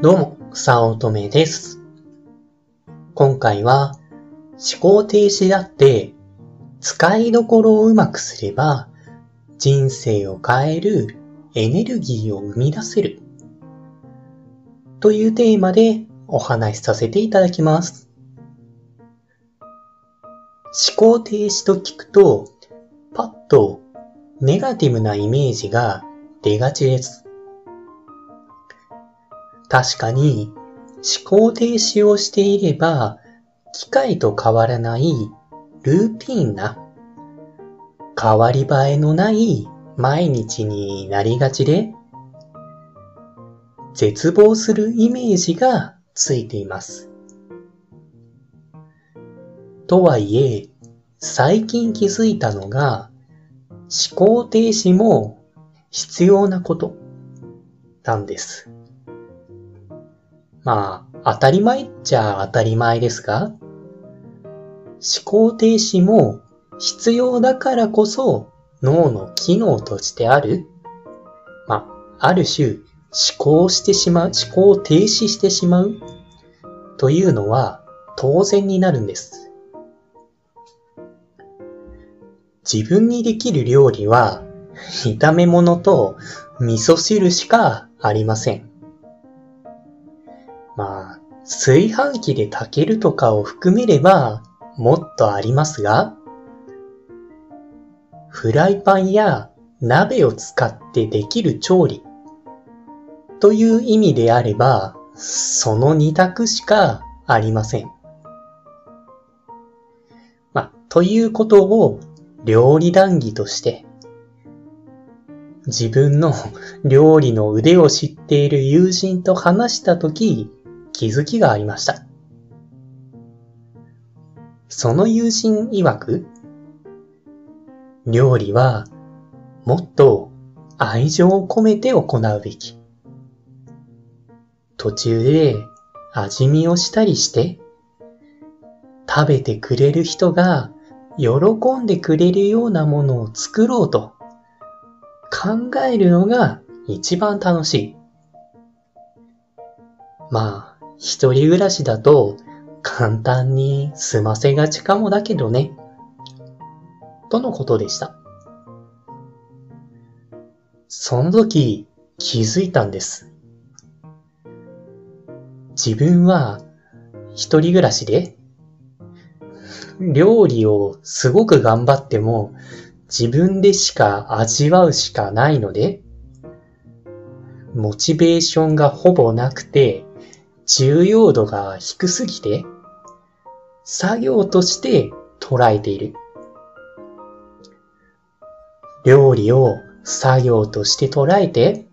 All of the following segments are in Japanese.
どうも、さおとめです。今回は、思考停止だって、使いどころをうまくすれば、人生を変えるエネルギーを生み出せる。というテーマでお話しさせていただきます。思考停止と聞くと、パッとネガティブなイメージが出がちです。確かに思考停止をしていれば機械と変わらないルーティンな変わり映えのない毎日になりがちで絶望するイメージがついています。とはいえ最近気づいたのが思考停止も必要なことなんです。まあ、当たり前っちゃ当たり前ですが、思考停止も必要だからこそ脳の機能としてある、まあ、ある種思考してしまう、思考停止してしまうというのは当然になるんです。自分にできる料理は炒め物と味噌汁しかありません。炊飯器で炊けるとかを含めればもっとありますが、フライパンや鍋を使ってできる調理という意味であれば、その二択しかありません。まあ、ということを料理談義として、自分の 料理の腕を知っている友人と話したとき、気づきがありました。その友人曰く、料理はもっと愛情を込めて行うべき。途中で味見をしたりして、食べてくれる人が喜んでくれるようなものを作ろうと考えるのが一番楽しい。まあ、一人暮らしだと簡単に済ませがちかもだけどね。とのことでした。その時気づいたんです。自分は一人暮らしで料理をすごく頑張っても自分でしか味わうしかないので、モチベーションがほぼなくて、重要度が低すぎて、作業として捉えている。料理を作業として捉えて、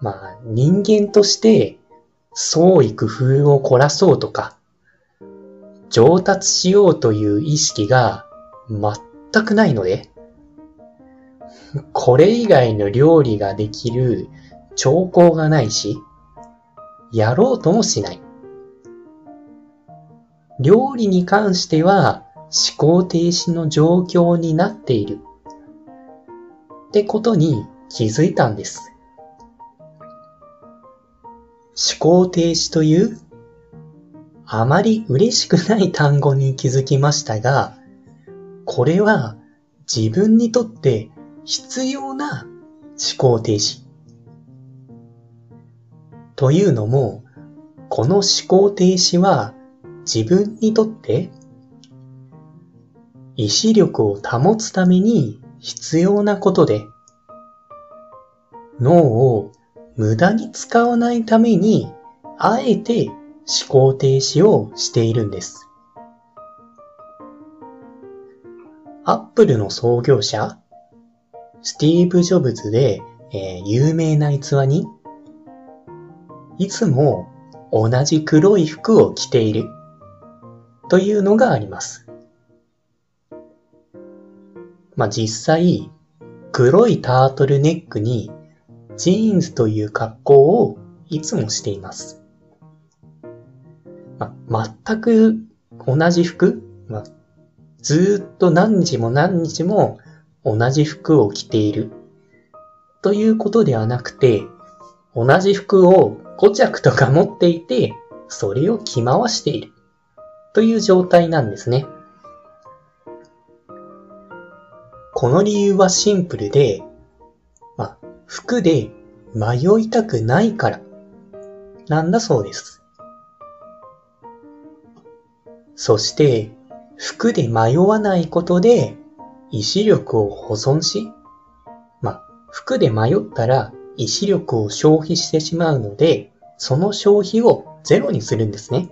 まあ人間として創意工夫を凝らそうとか、上達しようという意識が全くないので、これ以外の料理ができる兆候がないし、やろうともしない。料理に関しては思考停止の状況になっている。ってことに気づいたんです。思考停止というあまり嬉しくない単語に気づきましたが、これは自分にとって必要な思考停止。というのも、この思考停止は自分にとって意志力を保つために必要なことで、脳を無駄に使わないために、あえて思考停止をしているんです。アップルの創業者、スティーブ・ジョブズで、えー有名な逸話に、いつも同じ黒い服を着ているというのがあります。まあ、実際、黒いタートルネックにジーンズという格好をいつもしています。まあ、全く同じ服、まあ、ずーっと何日も何日も同じ服を着ているということではなくて、同じ服を5着とか持っていて、それを着回しているという状態なんですね。この理由はシンプルで、まあ、服で迷いたくないからなんだそうです。そして、服で迷わないことで、意志力を保存し、まあ、服で迷ったら意志力を消費してしまうので、その消費をゼロにするんですね。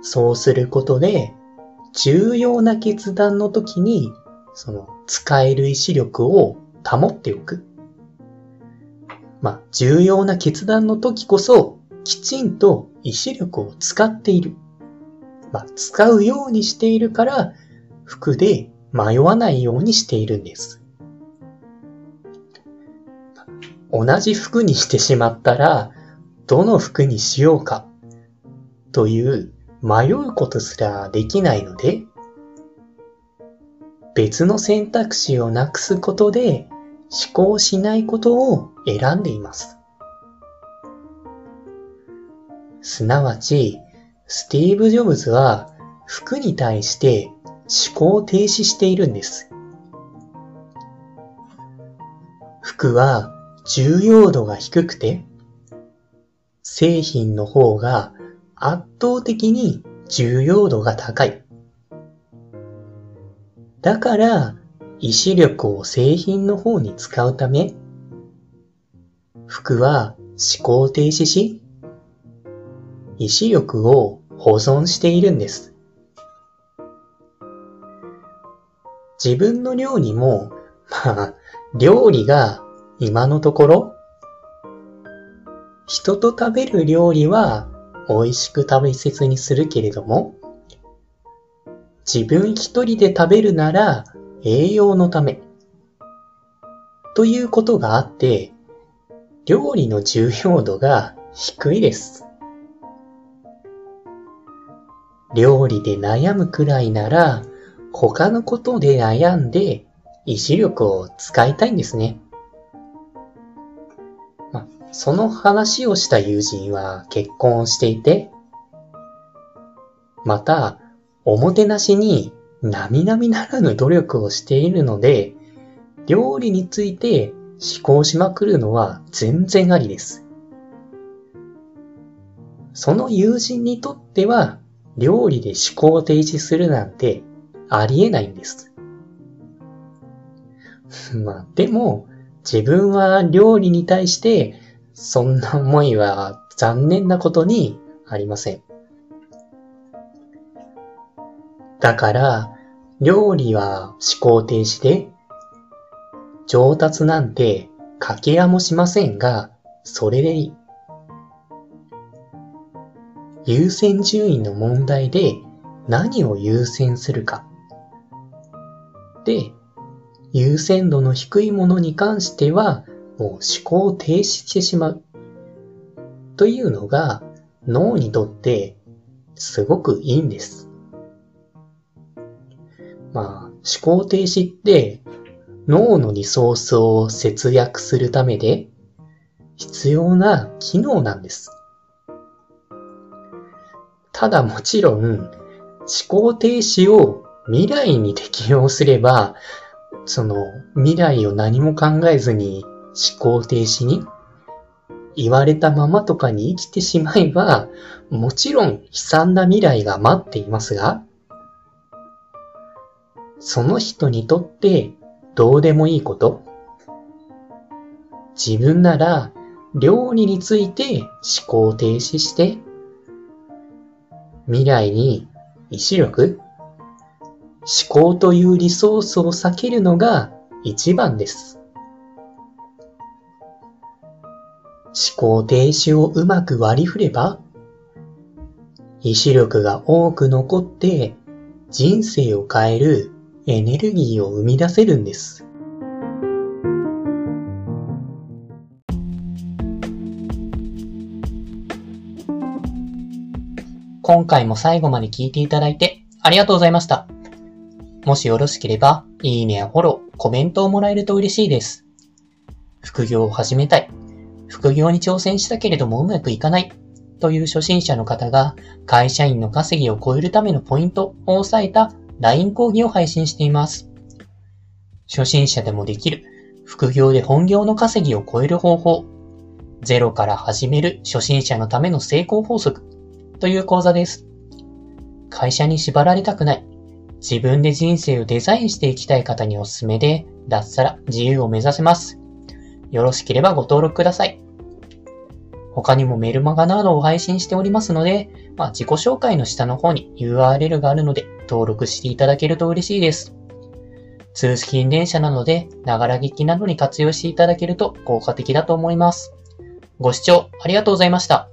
そうすることで、重要な決断の時に、その使える意志力を保っておく。まあ、重要な決断の時こそ、きちんと意志力を使っている。まあ、使うようにしているから、服で迷わないようにしているんです。同じ服にしてしまったら、どの服にしようか、という迷うことすらできないので、別の選択肢をなくすことで思考しないことを選んでいます。すなわち、スティーブ・ジョブズは服に対して思考停止しているんです。服は重要度が低くて、製品の方が圧倒的に重要度が高い。だから、意志力を製品の方に使うため、服は思考停止し、意志力を保存しているんです。自分の料理も、まあ、料理が今のところ、人と食べる料理は美味しく食べせずにするけれども、自分一人で食べるなら栄養のため、ということがあって、料理の重要度が低いです。料理で悩むくらいなら、他のことで悩んで意志力を使いたいんですね。その話をした友人は結婚をしていて、また、おもてなしに並々ならぬ努力をしているので、料理について思考しまくるのは全然ありです。その友人にとっては、料理で思考停止するなんてありえないんです。まあ、でも、自分は料理に対して、そんな思いは残念なことにありません。だから、料理は思考停止で、上達なんて掛け合もしませんが、それでいい。優先順位の問題で何を優先するか。で、優先度の低いものに関しては、もう思考を停止してしまう。というのが脳にとってすごくいいんです。まあ、思考停止って脳のリソースを節約するためで必要な機能なんです。ただもちろん、思考停止を未来に適用すれば、その未来を何も考えずに思考停止に言われたままとかに生きてしまえば、もちろん悲惨な未来が待っていますが、その人にとってどうでもいいこと自分なら料理について思考停止して未来に意志力思考というリソースを避けるのが一番です。思考停止をうまく割り振れば意志力が多く残って人生を変えるエネルギーを生み出せるんです。今回も最後まで聞いていただいてありがとうございました。もしよろしければ、いいねやフォロー、コメントをもらえると嬉しいです。副業を始めたい。副業に挑戦したけれどもうまくいかない。という初心者の方が会社員の稼ぎを超えるためのポイントを押さえた LINE 講義を配信しています。初心者でもできる副業で本業の稼ぎを超える方法。ゼロから始める初心者のための成功法則という講座です。会社に縛られたくない。自分で人生をデザインしていきたい方におすすめで、脱サラ自由を目指せます。よろしければご登録ください。他にもメルマガなどを配信しておりますので、まあ、自己紹介の下の方に URL があるので登録していただけると嬉しいです。通信電車なので、ながら劇などに活用していただけると効果的だと思います。ご視聴ありがとうございました。